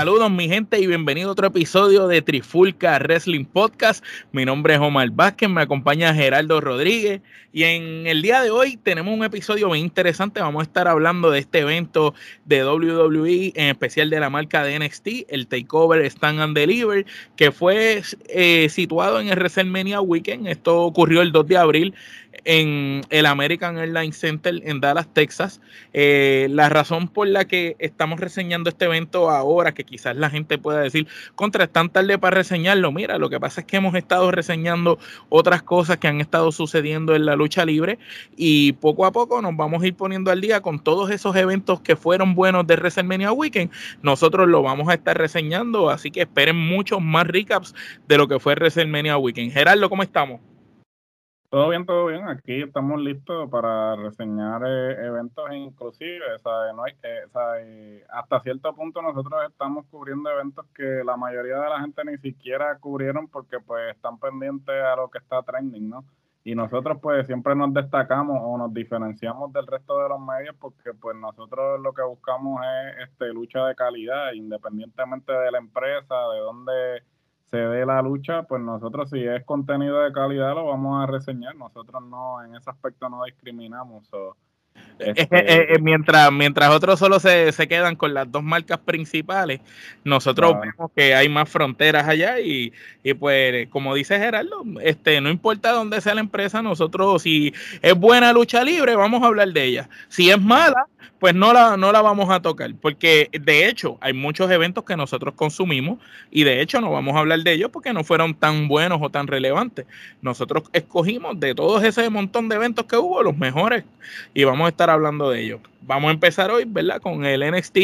Saludos mi gente y bienvenido a otro episodio de Trifulca Wrestling Podcast. Mi nombre es Omar Vázquez, me acompaña Geraldo Rodríguez y en el día de hoy tenemos un episodio muy interesante. Vamos a estar hablando de este evento de WWE, en especial de la marca de NXT, el Takeover Stand and Deliver, que fue eh, situado en el WrestleMania Weekend. Esto ocurrió el 2 de abril en el American Airlines Center en Dallas, Texas. Eh, la razón por la que estamos reseñando este evento ahora, que quizás la gente pueda decir, contra, es tan tarde para reseñarlo. Mira, lo que pasa es que hemos estado reseñando otras cosas que han estado sucediendo en la lucha libre y poco a poco nos vamos a ir poniendo al día con todos esos eventos que fueron buenos de WrestleMania Weekend. Nosotros lo vamos a estar reseñando, así que esperen muchos más recaps de lo que fue WrestleMania Weekend. Gerardo, ¿cómo estamos? Todo bien, todo bien. Aquí estamos listos para reseñar eh, eventos inclusive. No hay, eh, hasta cierto punto nosotros estamos cubriendo eventos que la mayoría de la gente ni siquiera cubrieron porque pues están pendientes a lo que está trending, ¿no? Y nosotros pues siempre nos destacamos o nos diferenciamos del resto de los medios porque pues nosotros lo que buscamos es este lucha de calidad, independientemente de la empresa, de dónde se dé la lucha, pues nosotros si es contenido de calidad lo vamos a reseñar. Nosotros no, en ese aspecto no discriminamos. Este, mientras, mientras otros solo se, quedan con las dos marcas principales, nosotros vemos que hay más fronteras allá y, y, pues como dice Gerardo, este, no importa dónde sea la empresa, nosotros si es buena lucha libre, vamos a hablar de ella. Si es mala, pues no la, no la vamos a tocar, porque de hecho hay muchos eventos que nosotros consumimos y de hecho no vamos a hablar de ellos porque no fueron tan buenos o tan relevantes. Nosotros escogimos de todos ese montón de eventos que hubo los mejores y vamos a estar hablando de ellos. Vamos a empezar hoy, ¿verdad? Con el NXT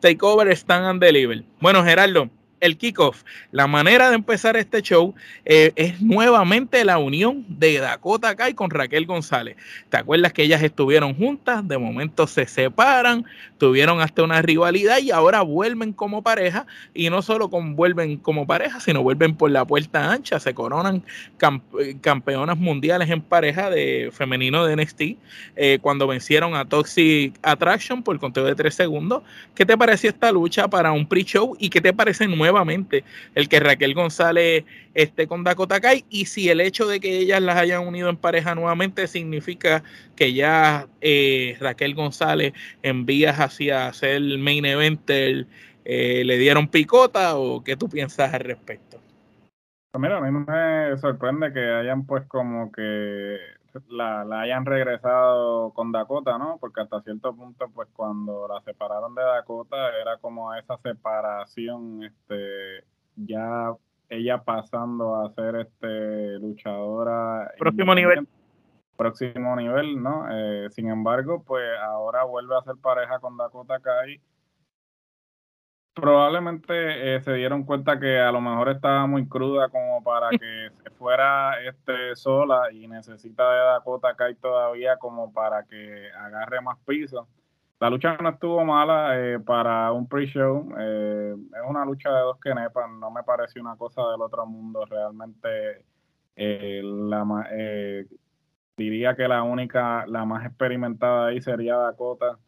Takeover Stand and Deliver. Bueno, Gerardo, el kickoff. La manera de empezar este show eh, es nuevamente la unión de Dakota Kai con Raquel González. ¿Te acuerdas que ellas estuvieron juntas? De momento se separan, tuvieron hasta una rivalidad y ahora vuelven como pareja. Y no solo vuelven como pareja, sino vuelven por la puerta ancha. Se coronan campeonas mundiales en pareja de femenino de NXT eh, cuando vencieron a Toxic Attraction por conteo de tres segundos. ¿Qué te pareció esta lucha para un pre-show y qué te parece nueva? Nuevamente el que Raquel González esté con Dakota Kai y si el hecho de que ellas las hayan unido en pareja nuevamente significa que ya eh, Raquel González en vías hacia ser main eventer eh, le dieron picota o qué tú piensas al respecto. Mira, a mí me sorprende que hayan pues como que la, la, hayan regresado con Dakota, ¿no? Porque hasta cierto punto, pues cuando la separaron de Dakota, era como esa separación, este, ya ella pasando a ser este luchadora. Próximo nivel. Próximo nivel, ¿no? Eh, sin embargo, pues ahora vuelve a ser pareja con Dakota Kai probablemente eh, se dieron cuenta que a lo mejor estaba muy cruda como para que fuera este sola y necesita de Dakota Kai todavía como para que agarre más piso. La lucha no estuvo mala eh, para un pre-show. Eh, es una lucha de dos que nepan. No me pareció una cosa del otro mundo. Realmente la, diría que la única, la más experimentada ahí sería Dakota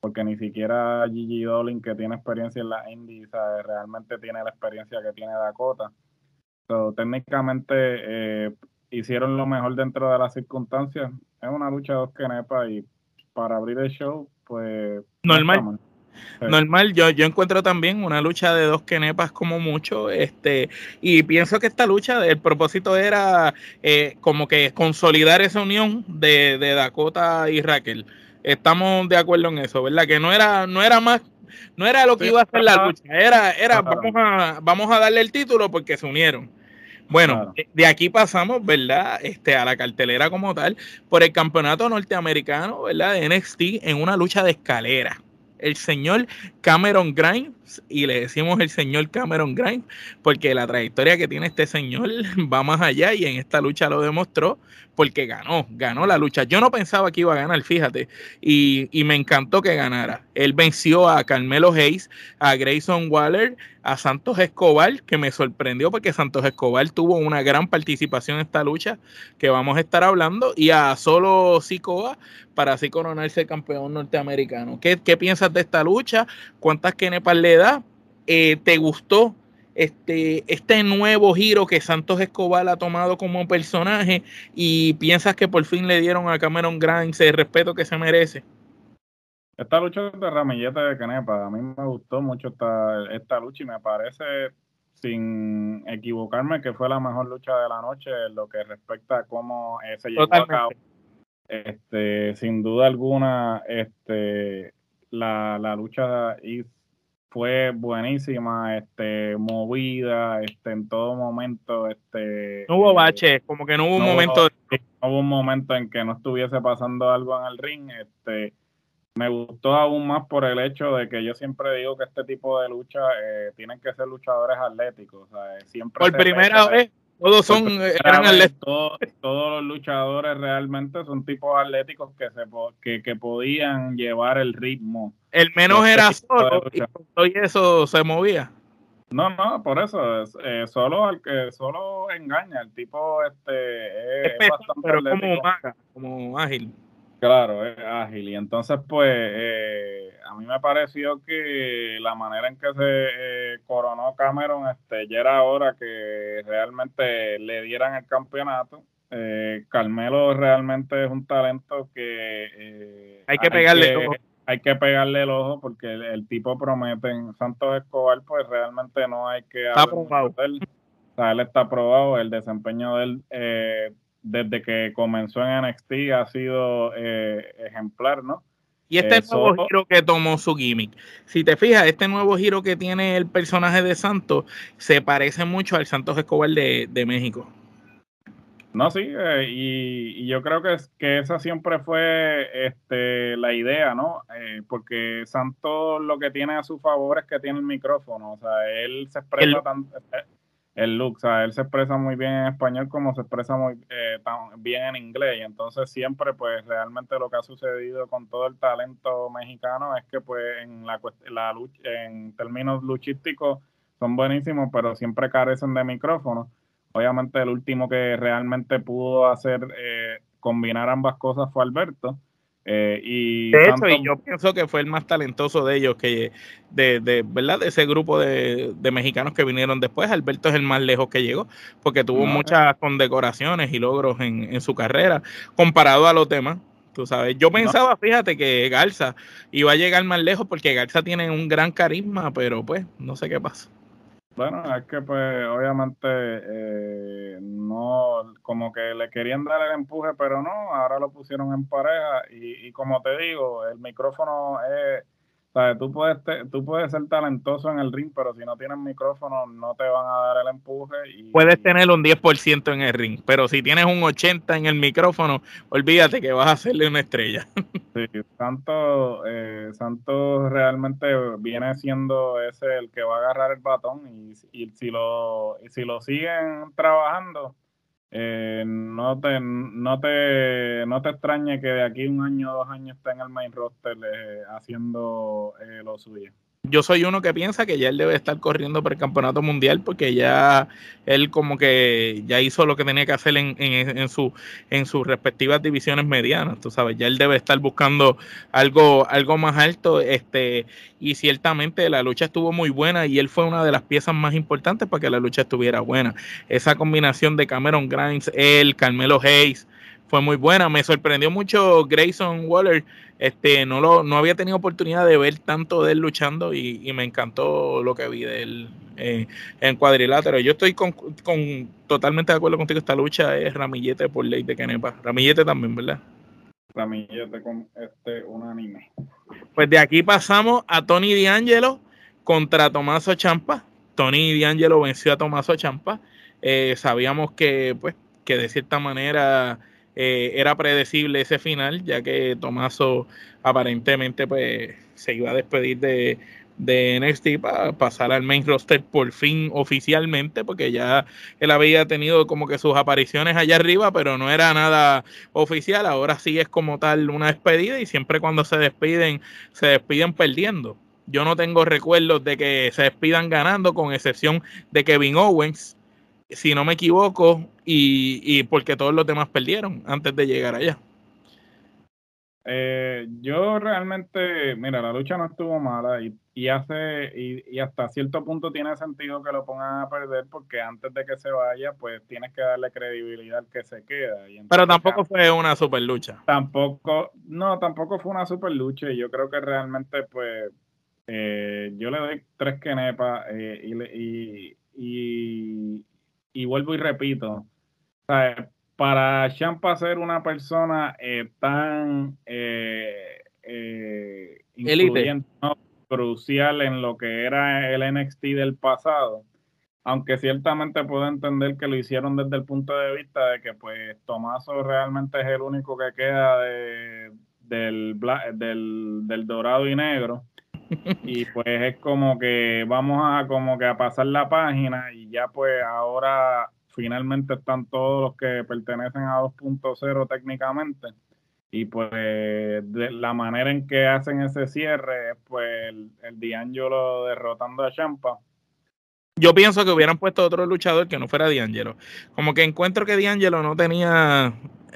porque ni siquiera Gigi Dolin, que tiene experiencia en la Indy, realmente tiene la experiencia que tiene Dakota. So, técnicamente eh, hicieron lo mejor dentro de las circunstancias. Es una lucha de dos kenepas y para abrir el show, pues... Normal. Normal, yo, yo encuentro también una lucha de dos kenepas como mucho, este, y pienso que esta lucha, el propósito era eh, como que consolidar esa unión de, de Dakota y Raquel. Estamos de acuerdo en eso, ¿verdad? Que no era, no era más, no era lo que iba a ser la lucha, era, era vamos a, vamos a darle el título porque se unieron. Bueno, de aquí pasamos, ¿verdad? Este, a la cartelera como tal, por el campeonato norteamericano, ¿verdad? De NXT en una lucha de escalera. El señor Cameron Grimes, y le decimos el señor Cameron Grimes, porque la trayectoria que tiene este señor va más allá y en esta lucha lo demostró porque ganó, ganó la lucha. Yo no pensaba que iba a ganar, fíjate, y, y me encantó que ganara. Él venció a Carmelo Hayes, a Grayson Waller, a Santos Escobar, que me sorprendió porque Santos Escobar tuvo una gran participación en esta lucha que vamos a estar hablando, y a Solo Sikoa para así coronarse campeón norteamericano. ¿Qué, qué piensas de esta lucha? ¿Cuántas kenepas le eh, ¿te gustó este, este nuevo giro que Santos Escobar ha tomado como personaje y piensas que por fin le dieron a Cameron Grimes el respeto que se merece? Esta lucha de Ramillete de Canepa, a mí me gustó mucho esta, esta lucha y me parece, sin equivocarme, que fue la mejor lucha de la noche en lo que respecta a cómo eh, se llevó a cabo. Este, sin duda alguna, este, la, la lucha fue buenísima, este, movida, este, en todo momento, este. No hubo bache, como que no hubo un momento. No hubo un momento en que no estuviese pasando algo en el ring, este me gustó aún más por el hecho de que yo siempre digo que este tipo de lucha eh, tienen que ser luchadores atléticos. siempre por primera vez, todos son eran atléticos. Todos, los luchadores realmente son tipos atléticos que, se, que, podían llevar el ritmo. El menos este era solo y eso se movía. No, no, por eso, eh, solo al que solo engaña, el tipo este es, bastante como, como ágil. Claro, es ágil. Y entonces, pues, eh, a mí me pareció que la manera en que se eh, coronó Cameron, este, ya era hora que realmente le dieran el campeonato. Eh, Carmelo realmente es un talento que hay que pegarle el ojo. Hay que pegarle el ojo porque el, tipo promete en Santos Escobar, pues realmente no hay que está probado. Él. O sea, él está probado, el desempeño de él desde que comenzó en NXT ha sido eh, ejemplar, ¿no? Y este nuevo giro que tomó su gimmick. Si te fijas, este nuevo giro que tiene el personaje de Santos se parece mucho al Santos Escobar de, México. No, sí, eh, y, yo creo que, que esa siempre fue este, la idea, ¿no? Eh, porque Santos lo que tiene a su favor es que tiene el micrófono, o sea, él se expresa tan, el look, o sea, él se expresa muy bien en español como se expresa muy eh, bien en inglés. Y entonces siempre pues realmente lo que ha sucedido con todo el talento mexicano es que pues en la, la lucha, en términos luchísticos son buenísimos pero siempre carecen de micrófono. Obviamente el último que realmente pudo hacer eh, combinar ambas cosas fue Alberto eh, y de hecho, y yo pienso que fue el más talentoso de ellos, que de, de ¿verdad? De ese grupo de, mexicanos que vinieron después, Alberto es el más lejos que llegó, porque tuvo muchas condecoraciones y logros en, su carrera, comparado a los demás. Tú sabes, yo pensaba, fíjate, que Garza iba a llegar más lejos porque Garza tiene un gran carisma, pero pues no sé qué pasa. Bueno, es que pues obviamente eh, no, como que le querían dar el empuje, pero no, ahora lo pusieron en pareja y, y como te digo, el micrófono es sea, Tú puedes, tú puedes ser talentoso en el ring, pero si no tienes micrófono no te van a dar el empuje. Y, puedes tener un 10% en el ring, pero si tienes un 80% en el micrófono, olvídate que vas a hacerle una estrella. Sí, Santos, eh, Santos realmente viene siendo ese el que va a agarrar el batón y, y si, lo, y si lo siguen trabajando, eh, no te no te no te extrañe que de aquí un año o dos años esté en el main roster eh, haciendo eh, lo suyo yo soy uno que piensa que ya él debe estar corriendo para el campeonato mundial porque ya él como que ya hizo lo que tenía que hacer en, en, su, en sus respectivas divisiones medianas, tú sabes, ya él debe estar buscando algo, algo más alto, este, y ciertamente la lucha estuvo muy buena y él fue una de las piezas más importantes para que la lucha estuviera buena. Esa combinación de Cameron Grimes, él, Carmelo Hayes, fue muy buena. Me sorprendió mucho Grayson Waller. Este, no lo, no había tenido oportunidad de ver tanto de él luchando y, me encantó lo que vi de él eh, en cuadrilátero. Yo estoy con, totalmente de acuerdo contigo. Esta lucha es Ramillete por ley de Kenepa. Ramillete también, ¿verdad? Ramillete con este unánime. Pues de aquí pasamos a Tony D'Angelo contra Tomaso Champa. Tony D'Angelo venció a Tomaso Champa. Eh, sabíamos que, pues, que de cierta manera eh, era predecible ese final, ya que Tomaso aparentemente pues se iba a despedir de, de NXT para pasar al main roster por fin oficialmente, porque ya él había tenido como que sus apariciones allá arriba, pero no era nada oficial. Ahora sí es como tal una despedida y siempre cuando se despiden, se despiden perdiendo. Yo no tengo recuerdos de que se despidan ganando, con excepción de Kevin Owens, si no me equivoco, y, y porque todos los demás perdieron antes de llegar allá. Eh, yo realmente, mira, la lucha no estuvo mala y, y hace y, hasta cierto punto tiene sentido que lo pongan a perder porque antes de que se vaya, pues tienes que darle credibilidad al que se queda. Pero tampoco fue una super lucha. Tampoco, no, tampoco fue una super lucha y yo creo que realmente, pues, eh, yo le doy tres quenepas eh, y, y, y, vuelvo y repito. Para Champa ser una persona eh, tan eh, eh crucial en lo que era el NXT del pasado, aunque ciertamente puedo entender que lo hicieron desde el punto de vista de que pues Tomaso realmente es el único que queda de, del, del, del dorado y negro y pues es como que vamos a como que a pasar la página y ya pues ahora finalmente están todos los que pertenecen a 2.0 técnicamente. Y pues de la manera en que hacen ese cierre, pues el, el D'Angelo derrotando a Champa. Yo pienso que hubieran puesto otro luchador que no fuera D'Angelo. Como que encuentro que D'Angelo no tenía,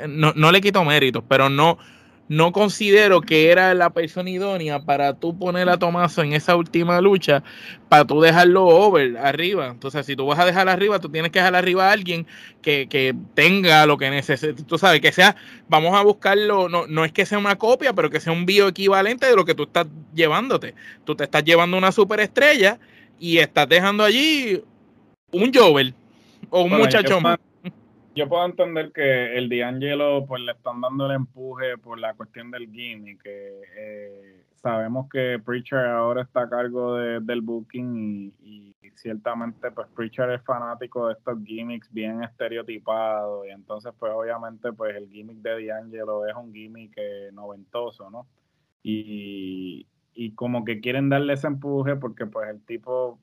no, no le quito méritos, pero no, no considero que era la persona idónea para tú poner a Tomaso en esa última lucha, para tú dejarlo over, arriba. Entonces, si tú vas a dejar arriba, tú tienes que dejar arriba a alguien que, que tenga lo que necesite. Tú sabes, que sea, vamos a buscarlo, no, no es que sea una copia, pero que sea un bioequivalente de lo que tú estás llevándote. Tú te estás llevando una superestrella y estás dejando allí un Jover o un muchacho más yo puedo entender que el D'Angelo pues le están dando el empuje por la cuestión del gimmick, que eh, sabemos que Preacher ahora está a cargo del booking y, ciertamente pues Preacher es fanático de estos gimmicks bien estereotipados y entonces pues obviamente pues el gimmick de D'Angelo es un gimmick eh, noventoso, ¿no? Y, y como que quieren darle ese empuje porque pues el tipo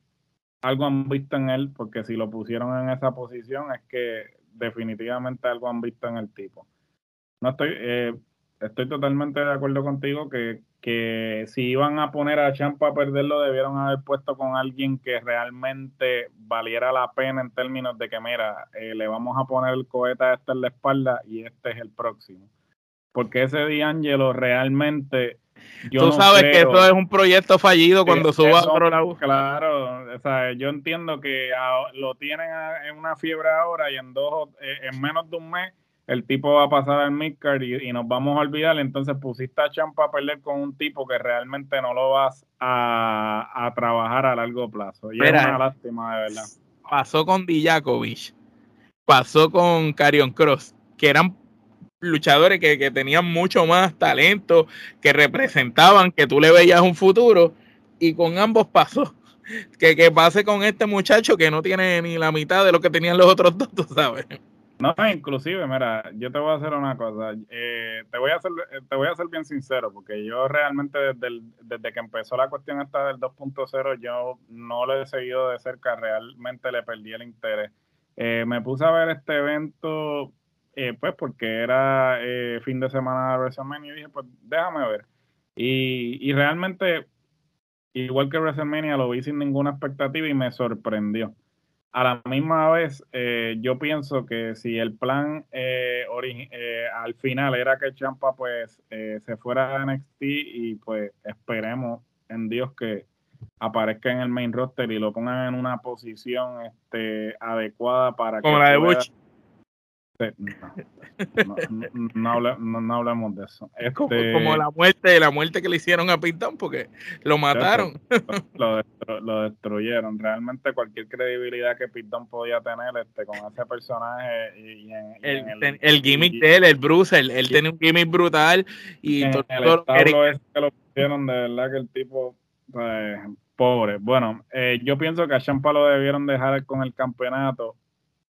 algo han visto en él, porque si lo pusieron en esa posición es que definitivamente algo han visto en el tipo. No estoy, eh, estoy totalmente de acuerdo contigo que, que si iban a poner a Champa a perderlo, debieron haber puesto con alguien que realmente valiera la pena en términos de que, mira, eh, le vamos a poner el cohete a este en la espalda y este es el próximo. Porque ese D'Angelo realmente Tú sabes que eso es un proyecto fallido cuando suba a otro lado. Claro, o sea, yo entiendo que lo tienen en una fiebre ahora y en dos, eh, en menos de un mes el tipo va a pasar al midcard y, y nos vamos a olvidar. Entonces pusiste a Champa a perder con un tipo que realmente no lo vas a, trabajar a largo plazo. Y es una lástima, de verdad. Pasó con Dijakovic, pasó con Carion Cross, que eran luchadores que, tenían mucho más talento, que representaban, que tú le veías un futuro, y con ambos pasó. Que, que pase con este muchacho que no tiene ni la mitad de lo que tenían los otros dos, tú sabes. No, inclusive, mira, yo te voy a hacer una cosa. Eh, te voy a hacer, te voy a ser bien sincero, porque yo realmente desde, desde que empezó la cuestión esta del 2.0, yo no lo he seguido de cerca, realmente le perdí el interés. Eh, me puse a ver este evento eh, pues porque era eh, fin de semana de WrestleMania y dije, pues déjame ver. Y, y realmente, igual que WrestleMania, lo vi sin ninguna expectativa y me sorprendió. A la misma vez, eh, yo pienso que si el plan al final era que Champa pues se fuera a NXT y pues esperemos en Dios que aparezca en el main roster y lo pongan en una posición este, adecuada para Como la de Butch. No, no, hablamos de eso. como, este la muerte, la muerte que le hicieron a Pitón porque lo mataron. Lo, lo, destruyeron. Realmente cualquier credibilidad que Pitón podía tener este, con ese personaje y, en, el, gimmick de él, el Bruce, él, él tiene un gimmick brutal y todo, lo que lo pusieron, de verdad que el tipo pues, pobre. Bueno, eh, yo pienso que a Champa lo debieron dejar con el campeonato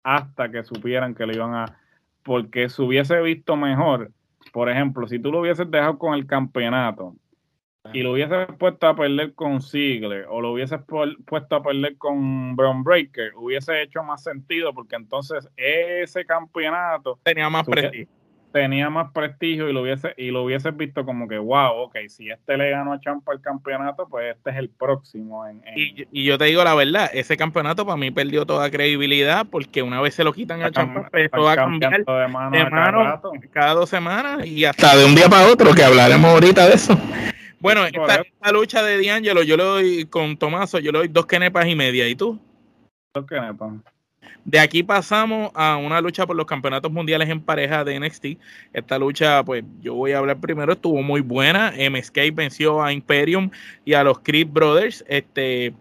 hasta que supieran que lo iban a, porque se hubiese visto mejor, por ejemplo, si tú lo hubieses dejado con el campeonato y lo hubieses puesto a perder con Ziggler o lo hubieses puesto a perder con Brown Breaker, hubiese hecho más sentido porque entonces ese campeonato tenía más prestigio. Tenía más prestigio y lo hubiese y lo hubieses visto como que wow, ok, si este le ganó a Champa el campeonato, pues este es el próximo. En, Y, yo te digo la verdad, ese campeonato para mí perdió toda credibilidad porque una vez se lo quitan a Champa, empezó a cambiar de mano, cada, dos semanas y hasta de un día para otro, que hablaremos ahorita de eso. Bueno, esta, lucha de D'Angelo, yo le doy con Tomaso, yo le doy dos kenepas y media. ¿Y tú? Dos kenepas. De aquí pasamos a una lucha por los campeonatos mundiales en pareja de NXT. Esta lucha, pues yo voy a hablar primero, estuvo muy buena. MSK venció a Imperium y a los Creed Brothers. Este,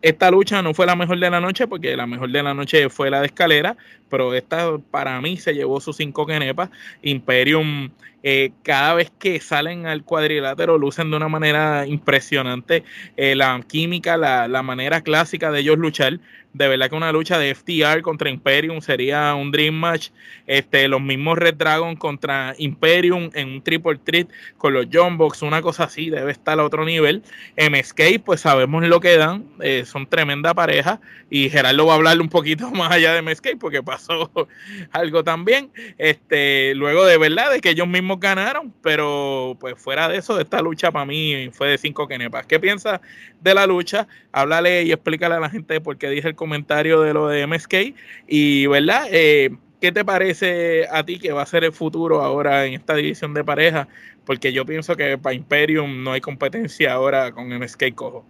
esta lucha no fue la mejor de la noche porque la mejor de la noche fue la de escalera, pero esta para mí se llevó sus cinco kenepas. Imperium eh, cada vez que salen al cuadrilátero lucen de una manera impresionante. Eh, la química, la, la, manera clásica de ellos luchar. De verdad que una lucha de FTR contra Imperium sería un Dream Match. Este, los mismos Red Dragon contra Imperium en un Triple Threat con los John Box, una cosa así, debe estar a otro nivel. MSK, pues sabemos lo que dan, eh, son tremenda pareja. Y Gerardo va a hablarle un poquito más allá de MSK porque pasó algo también. Este, luego de verdad de que ellos mismos ganaron, pero pues fuera de eso, esta lucha para mí fue de cinco kenepas. ¿Qué piensas de la lucha? Háblale y explícale a la gente por qué dije el comentario de lo de MSK y, ¿verdad? Eh, ¿Qué te parece a ti que va a ser el futuro ahora en esta división de pareja? Porque yo pienso que para Imperium no hay competencia ahora con MSK Cojo.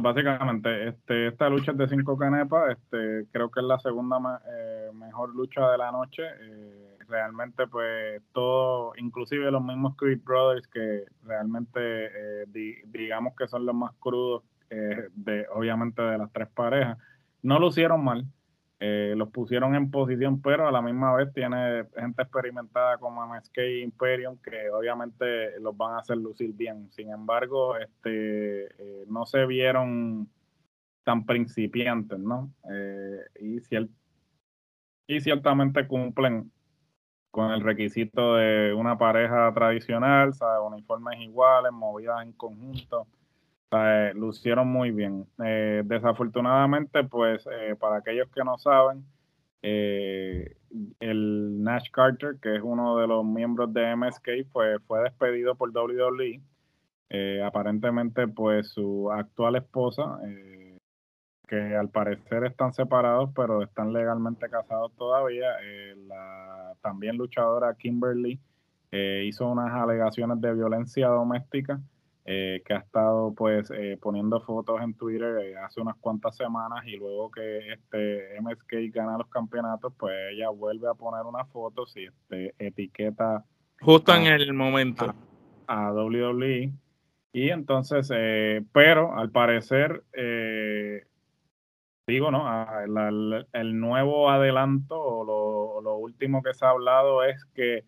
básicamente, este, esta lucha es de cinco canepas, este, creo que es la segunda eh, mejor lucha de la noche. Eh, realmente pues todo, inclusive los mismos Creed Brothers que realmente eh, digamos que son los más crudos eh, de obviamente de las tres parejas, no lo hicieron mal, eh, los pusieron en posición, pero a la misma vez tiene gente experimentada como MSK e Imperium que obviamente los van a hacer lucir bien. Sin embargo, este no se vieron tan principiantes, ¿no? y, y ciertamente cumplen con el requisito de una pareja tradicional, ¿sabes? uniformes iguales, movidas en conjunto. ¿sabes? Lucieron muy bien. Eh, desafortunadamente, pues, eh, para aquellos que no saben, eh, el Nash Carter, que es uno de los miembros de MSK, pues fue despedido por WWE. aparentemente, pues su actual esposa, que al parecer están separados, pero están legalmente casados todavía. Eh, la también luchadora Kimberly eh, hizo unas alegaciones de violencia doméstica eh, que ha estado pues poniendo fotos en Twitter hace unas cuantas semanas y luego que este MSK gana los campeonatos, pues ella vuelve a poner una foto si este, etiqueta justo en el momento a, a WWE y entonces, pero al parecer digo, ¿no? Ah, el, nuevo adelanto o lo, último que se ha hablado es que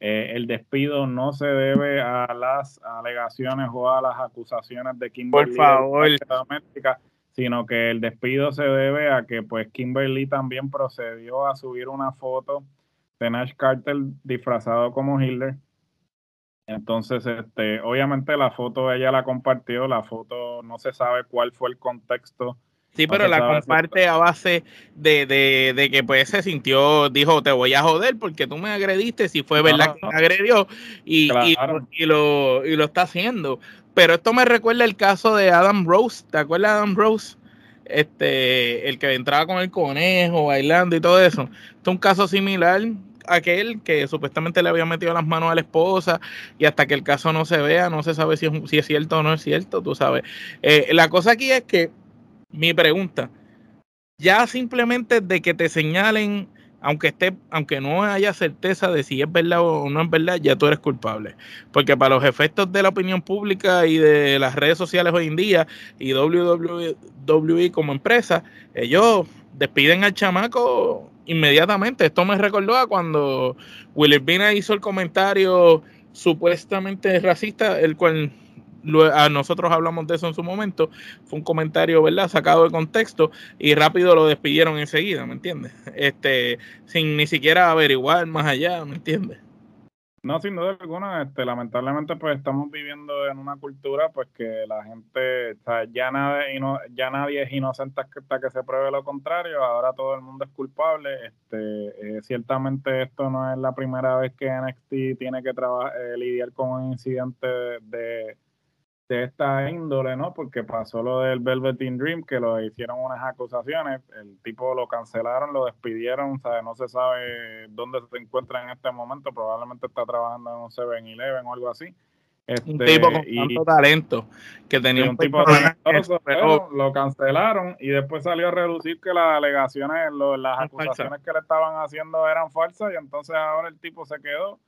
eh, el despido no se debe a las alegaciones o a las acusaciones de Kimberly Por favor. doméstica, sino que el despido se debe a que pues Kimberly también procedió a subir una foto de Nash Carter disfrazado como Hitler. Entonces, este, obviamente la foto ella la compartió, la foto no se sabe cuál fue el contexto Sí, pero la comparte a base de, que pues se sintió, dijo, te voy a joder porque tú me agrediste, si fue verdad que me agredió y, y, lo, y lo está haciendo. Pero esto me recuerda el caso de Adam Rose, ¿te acuerdas de Adam Rose? Este, el que entraba con el conejo bailando y todo eso. Esto es un caso similar a aquel que supuestamente le había metido las manos a la esposa y hasta que el caso no se vea, no se sabe si es, si es cierto o no es cierto, tú sabes. Eh, la cosa aquí es que mi pregunta, ya simplemente de que te señalen, aunque esté, aunque no haya certeza de si es verdad o no es verdad, ya tú eres culpable. Porque para los efectos de la opinión pública y de las redes sociales hoy en día y WWE como empresa, ellos despiden al chamaco inmediatamente. Esto me recordó a cuando Will Vina hizo el comentario supuestamente racista, el cual a nosotros hablamos de eso en su momento, fue un comentario, ¿verdad? Sacado de contexto y rápido lo despidieron enseguida, ¿me entiendes? Este, sin ni siquiera averiguar más allá, ¿me entiendes? No, sin duda alguna, este, lamentablemente pues estamos viviendo en una cultura pues que la gente, ya nadie, ya nadie es inocente hasta que se pruebe lo contrario, ahora todo el mundo es culpable, este, eh, ciertamente esto no es la primera vez que NXT tiene que eh, lidiar con un incidente de de esta índole, ¿no? Porque pasó lo del Velveteen Dream, que lo hicieron unas acusaciones, el tipo lo cancelaron, lo despidieron, ¿sabe? no se sabe dónde se encuentra en este momento, probablemente está trabajando en un 7-Eleven o algo así. Este, un tipo con tanto talento que tenía un, tipo talentoso, pero lo cancelaron y después salió a reducir que las alegaciones, las acusaciones que le estaban haciendo eran falsas y entonces ahora el tipo se quedó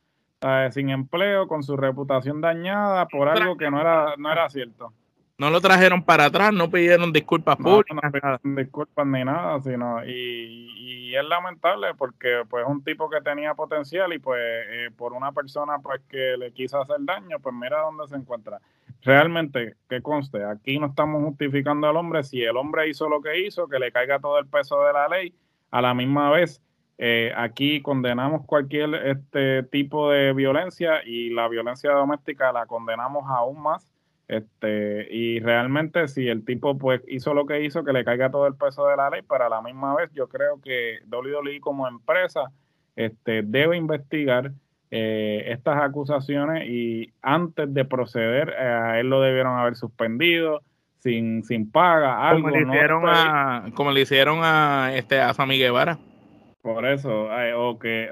sin empleo, con su reputación dañada por algo que no era, no era cierto. No lo trajeron para atrás, no pidieron disculpas públicas. No pidieron disculpas ni nada, sino y, y, es lamentable porque pues un tipo que tenía potencial y pues eh, por una persona pues que le quiso hacer daño, pues mira dónde se encuentra. Realmente, que conste, aquí no estamos justificando al hombre, si el hombre hizo lo que hizo, que le caiga todo el peso de la ley, a la misma vez eh, aquí condenamos cualquier este tipo de violencia y la violencia doméstica la condenamos aún más. Este, y realmente si el tipo pues hizo lo que hizo, que le caiga todo el peso de la ley, pero a la misma vez yo creo que WWE como empresa este, debe investigar eh, estas acusaciones y antes de proceder a él lo debieron haber suspendido sin, sin paga. Algo, como le hicieron a, como le hicieron a este a Sammy Guevara. Por eso, o que,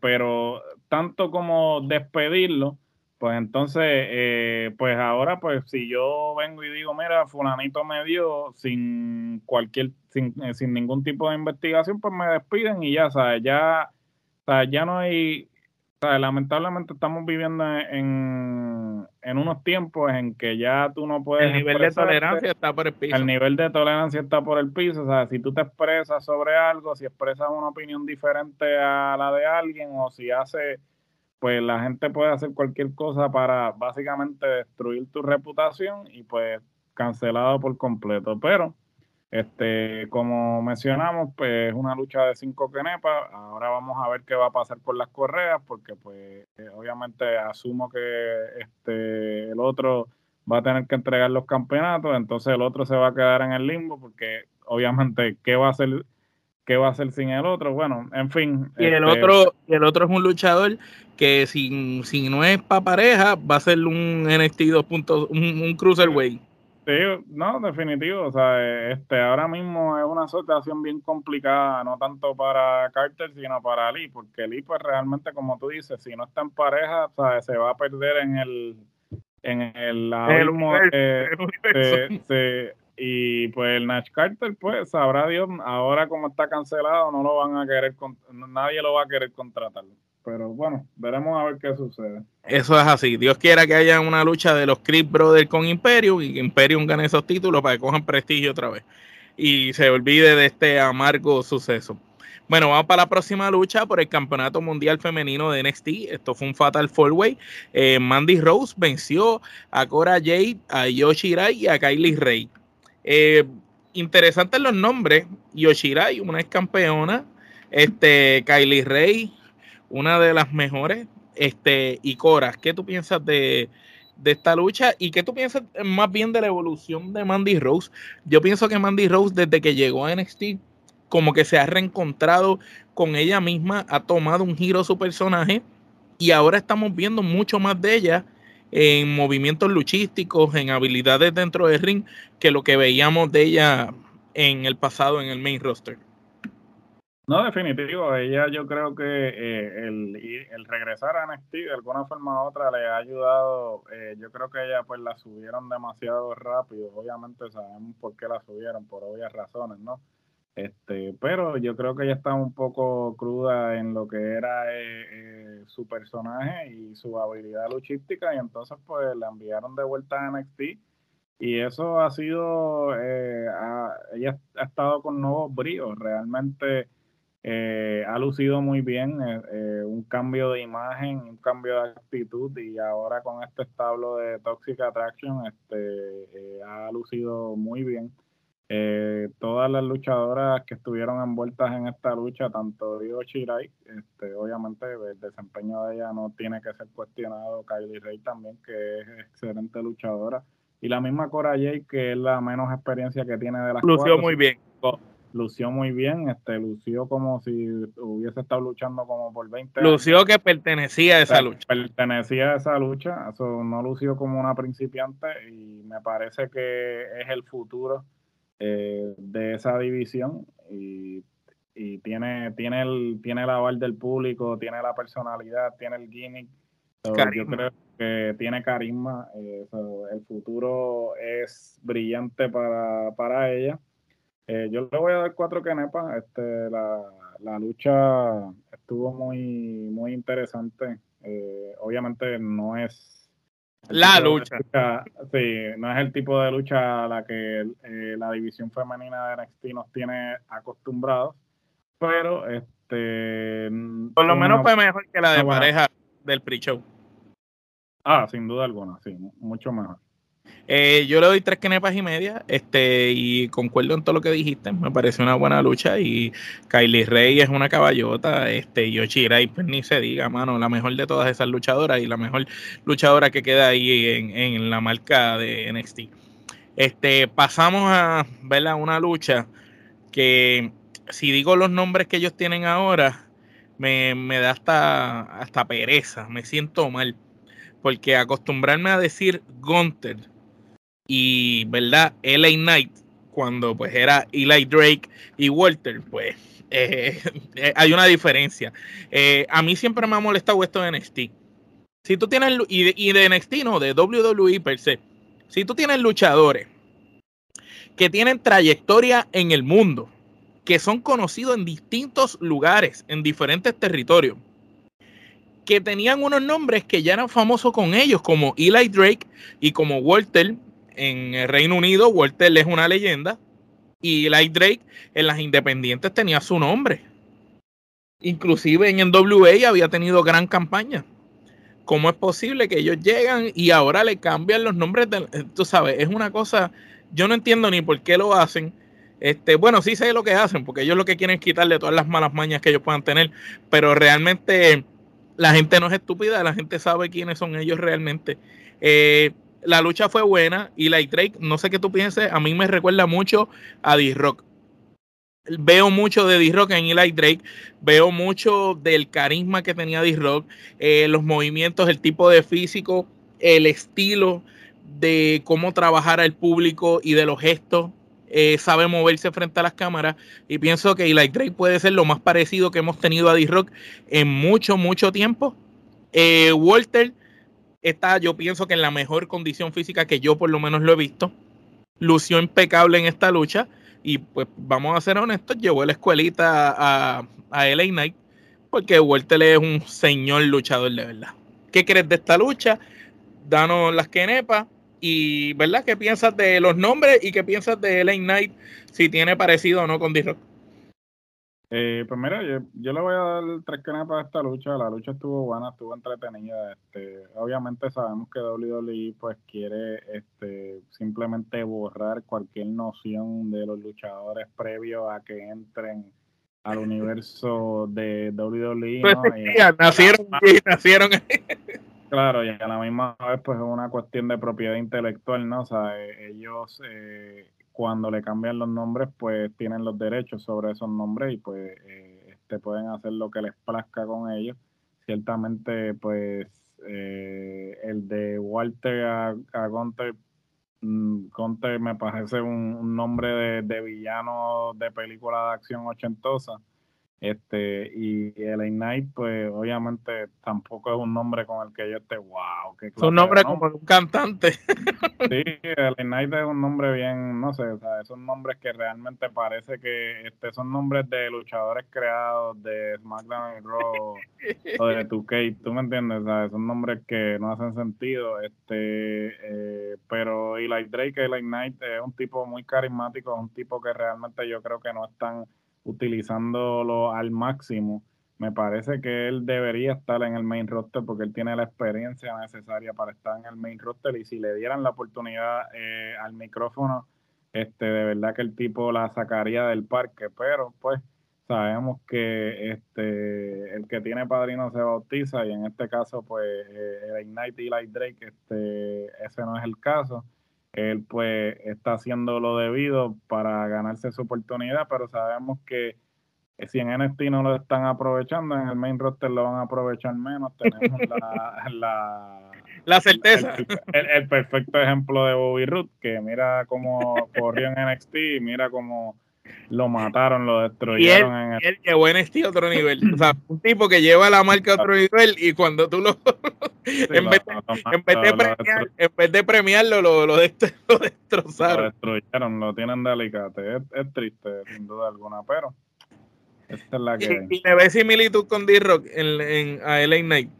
pero tanto como despedirlo, pues entonces, eh, pues ahora, pues si yo vengo y digo, mira, fulanito me dio sin cualquier, sin, eh, sin ningún tipo de investigación, pues me despiden y ya, ¿sabes? Ya, ya no hay, lamentablemente estamos viviendo en, en, unos tiempos en que ya tú no puedes. El nivel de tolerancia está por el piso. El nivel de tolerancia está por el piso. O sea, si tú te expresas sobre algo, si expresas una opinión diferente a la de alguien, o si hace, pues la gente puede hacer cualquier cosa para básicamente destruir tu reputación y pues cancelado por completo. Pero este, como mencionamos, pues es una lucha de cinco quenepas. Ahora vamos a ver qué va a pasar con las correas, porque pues obviamente asumo que este el otro va a tener que entregar los campeonatos, entonces el otro se va a quedar en el limbo, porque obviamente qué va a hacer qué va a hacer sin el otro. Bueno, en fin. Y el este otro, y el otro es un luchador que si, si no es para pareja, va a ser un NXT 2. un, un cruiserweight. Sí, no, definitivo. O sea, este, ahora mismo es una situación bien complicada, no tanto para Carter, sino para Lee, porque Lee, pues realmente, como tú dices, si no está en pareja, o sea, se va a perder en el en el, el y pues el Nash Carter, pues sabrá Dios, ahora como está cancelado, no lo van a querer, nadie lo va a querer contratar pero bueno, veremos a ver qué sucede. Eso es así. Dios quiera que haya una lucha de los Creed Brothers con Imperium y que Imperium gane esos títulos para que cojan prestigio otra vez y se olvide de este amargo suceso. Bueno, vamos para la próxima lucha por el Campeonato Mundial Femenino de NXT. Esto fue un Fatal Four Way. Eh, Mandy Rose venció a Cora Jade, a Yoshirai y a Kylie Ray. Eh, interesantes los nombres. Yoshirai, una ex campeona. Este, Kylie Ray, una de las mejores. Este, y Cora, ¿qué tú piensas de, esta lucha? ¿Y qué tú piensas más bien de la evolución de Mandy Rose? Yo pienso que Mandy Rose, desde que llegó a NXT, como que se ha reencontrado con ella misma, ha tomado un giro su personaje y ahora estamos viendo mucho más de ella en movimientos luchísticos, en habilidades dentro del ring, que lo que veíamos de ella en el pasado en el main roster. No, definitivo. Ella yo creo que eh, el, el, regresar a NXT de alguna forma u otra le ha ayudado. Eh, yo creo que ella pues la subieron demasiado rápido. Obviamente sabemos por qué la subieron, por obvias razones, ¿no? Este, pero yo creo que ella está un poco cruda en lo que era eh, su personaje y su habilidad luchística y entonces pues la enviaron de vuelta a NXT y eso ha sido, ella ha estado con nuevos bríos, realmente eh, ha lucido muy bien, eh, eh, un cambio de imagen, un cambio de actitud y ahora con este establo de Toxic Attraction este, ha lucido muy bien. Eh, todas las luchadoras que estuvieron envueltas en esta lucha, tanto Dio Shirai, este, obviamente el desempeño de ella no tiene que ser cuestionado, Kylie Ray también, que es excelente luchadora, y la misma Cora Jade, que es la menos experiencia que tiene de las Lució muy bien. Lució muy bien, este, lució como si hubiese estado luchando como por 20 años. Lució que pertenecía a esa lucha. Pertenecía a esa lucha, eso no lució como una principiante y me parece que es el futuro eh, de esa división y, tiene, tiene, el, tiene el aval del público, tiene la personalidad, tiene el gimmick. yo creo que tiene carisma. Eh, el futuro es brillante para, para ella. Eh, yo le voy a dar cuatro canepas. Este, la, la lucha estuvo muy, muy interesante. obviamente no es la lucha. Sí, no es el tipo de lucha a la que eh, la división femenina de NXT nos tiene acostumbrados, pero este... Por lo menos fue mejor que la de pareja del pre-show. Ah, sin duda alguna, sí, mucho mejor. Eh, yo le doy tres kenepas y media, este, y concuerdo en todo lo que dijiste. Me parece una buena lucha. Y Kylie Rey es una caballota, este, y pues ni se diga, mano, la mejor de todas esas luchadoras y la mejor luchadora que queda ahí en, la marca de NXT. Este, pasamos a ver una lucha que, si digo los nombres que ellos tienen ahora, me, me da hasta, hasta pereza, me siento mal. Porque acostumbrarme a decir Gunther y, ¿verdad? LA Knight, cuando pues era Eli Drake y Walter, pues eh, eh, hay una diferencia. Eh, a mí siempre me ha molestado esto de NXT. Si tú tienes, y de, y de NXT no, de WWE per se, si tú tienes luchadores que tienen trayectoria en el mundo, que son conocidos en distintos lugares, en diferentes territorios, que tenían unos nombres que ya eran famosos con ellos, como Eli Drake y como Walter en el Reino Unido, Walter es una leyenda. Y Light Drake en las independientes tenía su nombre. Inclusive en NWA había tenido gran campaña. ¿Cómo es posible que ellos llegan y ahora le cambian los nombres? De, tú sabes, es una cosa, yo no entiendo ni por qué lo hacen. Este, bueno, sí sé lo que hacen, porque ellos lo que quieren es quitarle todas las malas mañas que ellos puedan tener, pero realmente la gente no es estúpida, la gente sabe quiénes son ellos realmente. Eh, la lucha fue buena y Light Drake, no sé qué tú pienses, a mí me recuerda mucho a D-Rock. Veo mucho de D-Rock en Eli Drake, veo mucho del carisma que tenía D-Rock, eh, los movimientos, el tipo de físico, el estilo de cómo trabajar al público y de los gestos. Eh, sabe moverse frente a las cámaras y pienso que Eli Drake puede ser lo más parecido que hemos tenido a D-Rock en mucho, mucho tiempo. Eh, Walter está, yo pienso que en la mejor condición física que yo por lo menos lo he visto. Lució impecable en esta lucha. Y pues vamos a ser honestos, llevó la escuelita a, a LA Knight porque Walter es un señor luchador de verdad. ¿Qué crees de esta lucha? Danos las quenepas y ¿verdad? ¿Qué piensas de los nombres y qué piensas de LA Knight si tiene parecido o no con D-Rock? Eh, pues mira, yo, le voy a dar tres canas para esta lucha. La lucha estuvo buena, estuvo entretenida. Este, obviamente sabemos que WWE pues quiere este, simplemente borrar cualquier noción de los luchadores previos a que entren al universo de WWE. Pues, nacieron y nacieron. Claro, y a la misma vez pues es una cuestión de propiedad intelectual, ¿no? O sea, e, ellos eh, cuando le cambian los nombres, pues tienen los derechos sobre esos nombres y pues eh, este, pueden hacer lo que les plazca con ellos. Ciertamente, pues eh, el de Walter a, a Gunter, mm, me parece un, nombre de, de, villano de película de acción ochentosa. Este, y el Ignite, pues obviamente tampoco es un nombre con el que yo esté, wow. Qué es un nombre como un cantante. Sí, el Ignite es un nombre bien, no sé, o sea, son nombres que realmente parece que este, son nombres de luchadores creados de SmackDown y Raw o de 2K, tú me entiendes, o son nombres que no hacen sentido, este, eh, pero Eli Drake, el Ignite es un tipo muy carismático, es un tipo que realmente yo creo que no es tan utilizándolo al máximo. Me parece que él debería estar en el main roster porque él tiene la experiencia necesaria para estar en el main roster y si le dieran la oportunidad eh, al micrófono este, de verdad que el tipo la sacaría del parque, pero pues sabemos que este el que tiene padrino se bautiza y en este caso pues eh, el Ignite Light Drake este ese no es el caso él pues está haciendo lo debido para ganarse su oportunidad pero sabemos que si en NXT no lo están aprovechando en el main roster lo van a aprovechar menos. Tenemos la, la, certeza. el, perfecto ejemplo de Bobby Root que mira cómo corrió en NXT mira cómo lo mataron, lo destruyeron. Y él, en el... llevó NXT a otro nivel. O sea, un tipo que lleva la marca a otro nivel y cuando tú lo. en, vez de, premiarlo, lo, lo, destrozaron. Lo destruyeron, lo tienen delicate. Es, es, triste, sin duda alguna, pero. Esta es la que. Y, y le ve similitud con D-Rock en, en, a LA Knight.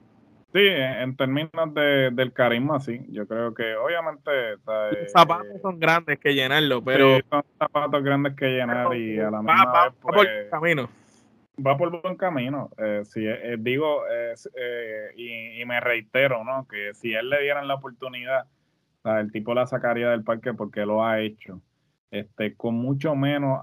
Sí, en, términos de, del carisma, sí. Yo creo que, obviamente. Los zapatos eh, son grandes que llenarlo, pero. Sí, son zapatos grandes que llenar y a la misma va, vez. Pues, va por buen camino. Va por buen camino. Eh, si, eh, digo, y, y, me reitero, ¿no? Que si él le dieran la oportunidad, el tipo la sacaría del parque porque lo ha hecho este, con mucho menos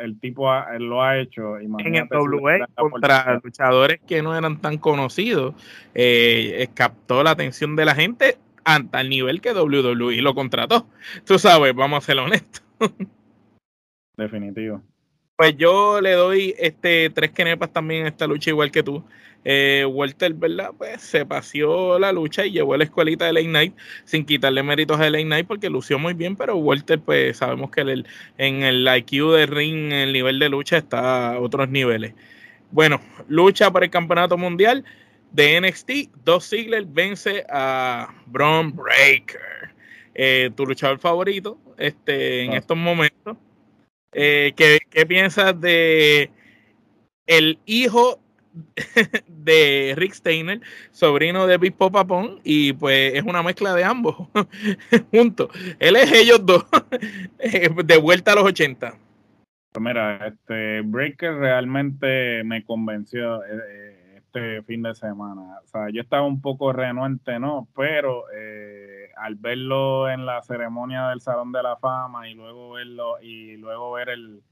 el, tipo lo ha hecho. en el WWE contra luchadores que no eran tan conocidos, eh, captó la atención de la gente hasta el nivel que WWE lo contrató. Tú sabes, vamos a ser honestos. Definitivo. Pues yo le doy este tres kenepas también a esta lucha igual que tú. Eh, Walter, ¿verdad? Pues se paseó la lucha y llevó a la escuelita de Late Night sin quitarle méritos a Late Night porque lució muy bien, pero Walter, pues sabemos que en el IQ de ring, el nivel de lucha está a otros niveles. Bueno, lucha para el campeonato mundial de NXT. Dos Ziggler vence a Braun Breaker. Eh, tu luchador favorito este, en ah. estos momentos. Eh, ¿qué, ¿Qué piensas de el hijo de Rick Steiner, sobrino de Big Popapón, y pues es una mezcla de ambos juntos. Él es ellos dos, de vuelta a los 80. Pues mira, este Breaker realmente me convenció eh, este fin de semana. O sea, yo estaba un poco renuente, ¿no? Pero eh, al verlo en la ceremonia del Salón de la Fama y luego verlo y luego ver el,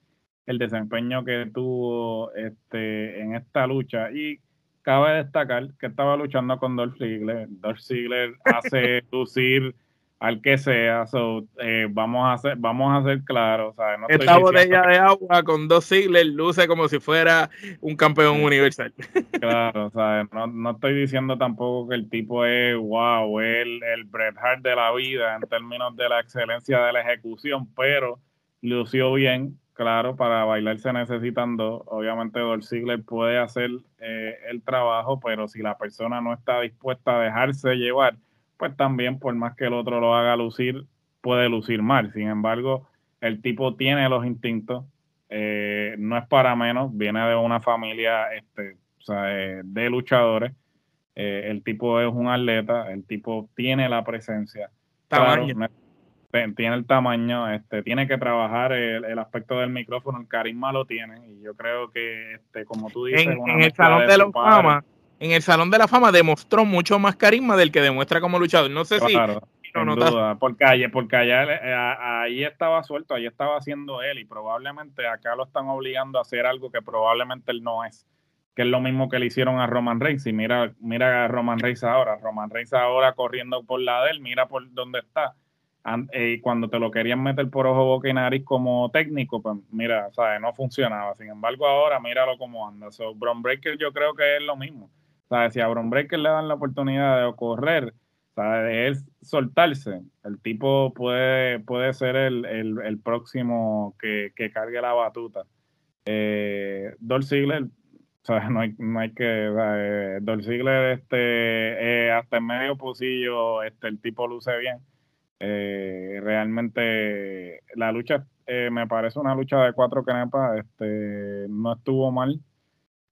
el desempeño que tuvo este, en esta lucha. Y cabe destacar que estaba luchando con Dolph Ziggler. Dolph Ziggler hace lucir al que sea. Eh, vamos a hacer, vamos a ser claros. Esta botella de agua con dos Ziggler luce como si fuera un campeón universal. Claro, o sea, no, no, estoy diciendo tampoco que el tipo es wow, el, el Bret Hart de la vida en términos de la excelencia de la ejecución, pero lució bien claro, para bailar se necesitan dos. Obviamente Dolph Ziggler puede hacer eh, el trabajo, pero si la persona no está dispuesta a dejarse llevar, pues también por más que el otro lo haga lucir, puede lucir mal. Sin embargo, el tipo tiene los instintos, eh, no es para menos, viene de una familia este, eh, de luchadores. el tipo es un atleta, el tipo tiene la presencia. Claro, tiene el tamaño, este, tiene que trabajar el, aspecto del micrófono, el carisma lo tiene y yo creo que, este, como tú dices, en, el salón de, la fama, en el salón de la fama demostró mucho más carisma del que demuestra como luchador. No sé si no duda, porque, porque allá eh, ahí estaba suelto, ahí estaba haciendo él y probablemente acá lo están obligando a hacer algo que probablemente él no es que es lo mismo que le hicieron a Roman Reigns. Y mira, mira a Roman Reigns ahora. Roman Reigns ahora corriendo por la de él, mira por dónde está eh, cuando te lo querían meter por ojo, boca y nariz como técnico, pues mira, ¿sabes? no funcionaba. Sin embargo, ahora míralo cómo anda. So, Breaker yo creo que es lo mismo. ¿Sabes? Si a Bron Breaker le dan la oportunidad de correr, ¿sabes? de él soltarse, el tipo puede, puede ser el, el, próximo que, que, cargue la batuta. Eh, Dolph Ziggler, ¿sabes? No, hay, no hay que. ¿sabes? Ziggler, este, eh, hasta en medio pocillo, este, el tipo luce bien eh, realmente la lucha eh, me parece una lucha de cuatro canepas, este, no estuvo mal.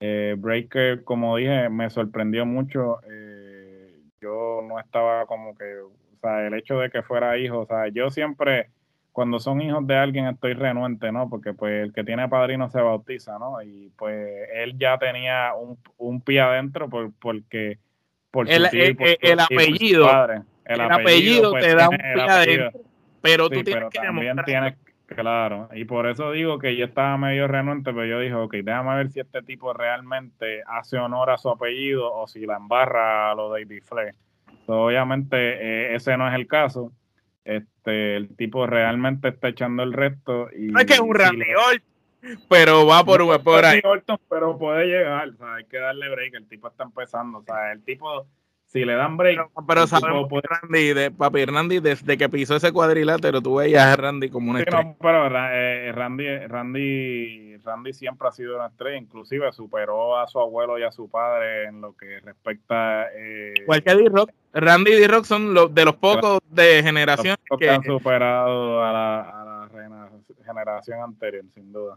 Eh, Breaker, como dije, me sorprendió mucho. Eh, yo no estaba como que, o sea, el hecho de que fuera hijo, o sea, yo siempre, cuando son hijos de alguien, estoy renuente, ¿no? Porque pues el que tiene padrino se bautiza, ¿no? Y pues él ya tenía un, un pie adentro por, porque... Por el, el, apellido el, apellido, te da un pie adentro, pero tú tienes que demostrar. Claro, y por eso digo que yo estaba medio renuente, pero yo dije, ok, déjame ver si este tipo realmente hace honor a su apellido o si la embarra a lo de David Fle. obviamente eh, ese no es el caso. Este, el tipo realmente está echando el resto. Y, no es que es un Randy pero va por, no, por ahí. pero puede llegar, o sea, hay que darle break, el tipo está empezando, o sea, el tipo si le dan break. Pero, sabemos que Randy, de, papi Randy, desde que pisó ese cuadrilátero, tú veías a Randy como una estrella. pero eh, Randy, Randy, Randy siempre ha sido una estrella, inclusive superó a su abuelo y a su padre en lo que respecta. Eh, Igual que D-Rock. Randy y D-Rock son los, de los pocos de generación que, han superado a la, a la generación anterior, sin duda.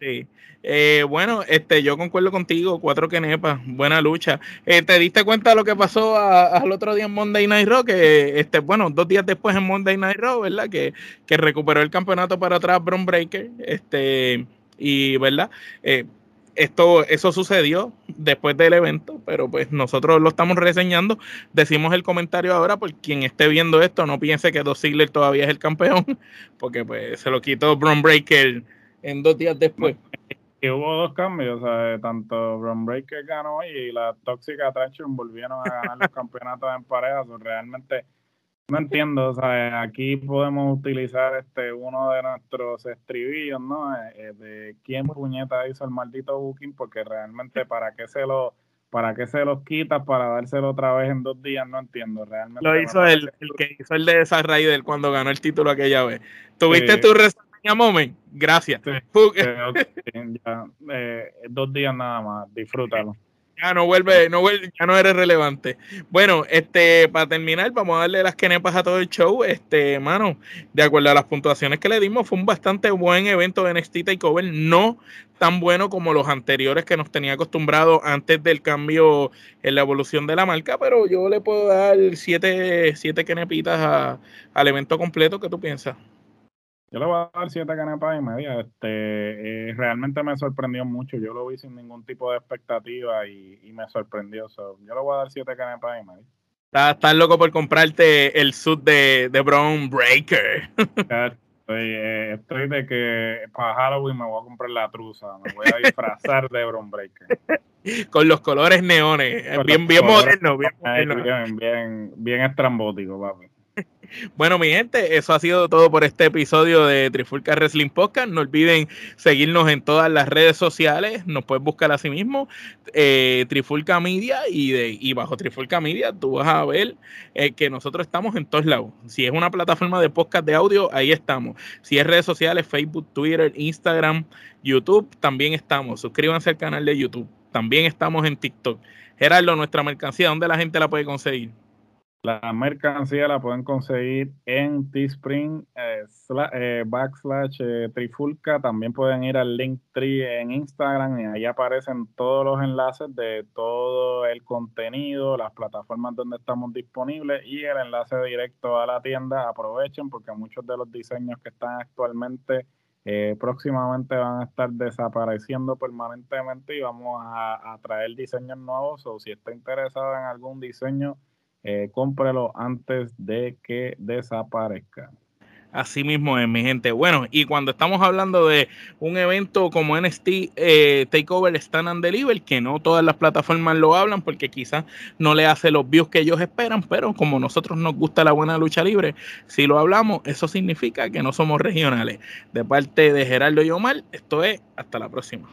Sí. Eh, bueno, este, yo concuerdo contigo, cuatro quenepas, buena lucha. Eh, ¿Te diste cuenta de lo que pasó al otro día en Monday Night Raw? Que, este, bueno, dos días después en Monday Night Raw, ¿verdad? Que, que recuperó el campeonato para atrás Bron Breaker. Este, y, ¿verdad? Eh, esto, eso sucedió después del evento, pero pues nosotros lo estamos reseñando. Decimos el comentario ahora, por quien esté viendo esto, no piense que Dos Ziggler todavía es el campeón, porque pues se lo quitó Bron Breaker en dos días después. Y hubo dos cambios, o sea, tanto Bron Breaker ganó y la Toxic Attraction volvieron a ganar los campeonatos en pareja. realmente no entiendo, o sea, aquí podemos utilizar este uno de nuestros estribillos, ¿no? Eh, eh, de quién puñeta hizo el maldito booking, porque realmente para qué se lo para qué se los quita para dárselo otra vez en dos días, no entiendo realmente. Lo hizo el, el que hizo el de esa Raider cuando ganó el título aquella vez. ¿Tuviste tu Moment, gracias. Eh, dos días nada más, disfrútalo. Ya no vuelve, no vuelve, ya no eres relevante. Bueno, este, para terminar, vamos a darle las quenepas a todo el show. Este, mano, de acuerdo a las puntuaciones que le dimos, fue un bastante buen evento de NXT Takeover, no tan bueno como los anteriores que nos tenía acostumbrado antes del cambio en la evolución de la marca, pero yo le puedo dar siete, siete quenepitas al evento completo. ¿Qué tú piensas? Yo le voy a dar siete canepas y media. Este, eh, realmente me sorprendió mucho. Yo lo vi sin ningún tipo de expectativa y, me sorprendió. yo le voy a dar siete canepas y media. Estás, loco por comprarte el suit de, de Brown Breaker. Estoy, eh, estoy, de que para Halloween me voy a comprar la truza. Me voy a disfrazar de Brown Breaker. Con los colores neones. bien, bien moderno. Bien, bien, bien, bien estrambótico, papi. Bueno, mi gente, eso ha sido todo por este episodio de Trifulca Wrestling Podcast. No olviden seguirnos en todas las redes sociales. Nos puedes buscar así mismo, eh, Trifulca Media, y, de, y bajo Trifulca Media tú vas a ver eh, que nosotros estamos en todos lados. Si es una plataforma de podcast de audio, ahí estamos. Si es redes sociales, Facebook, Twitter, Instagram, YouTube, también estamos. Suscríbanse al canal de YouTube. También estamos en TikTok. Gerardo, nuestra mercancía, ¿dónde la gente la puede conseguir? La mercancía la pueden conseguir en Teespring eh, eh, backslash eh, Trifulca. También pueden ir al link Linktree en Instagram y ahí aparecen todos los enlaces de todo el contenido, las plataformas donde estamos disponibles y el enlace directo a la tienda. Aprovechen porque muchos de los diseños que están actualmente próximamente van a estar desapareciendo permanentemente y vamos a, a traer diseños nuevos o si está interesado en algún diseño eh, antes de que desaparezca. Así mismo es, mi gente. Bueno, y cuando estamos hablando de un evento como NXT eh, Takeover Stand and Deliver, que no todas las plataformas lo hablan porque quizás no le hace los views que ellos esperan, pero como nosotros nos gusta la buena lucha libre, si lo hablamos, eso significa que no somos regionales. De parte de Gerardo y Omar, esto es hasta la próxima.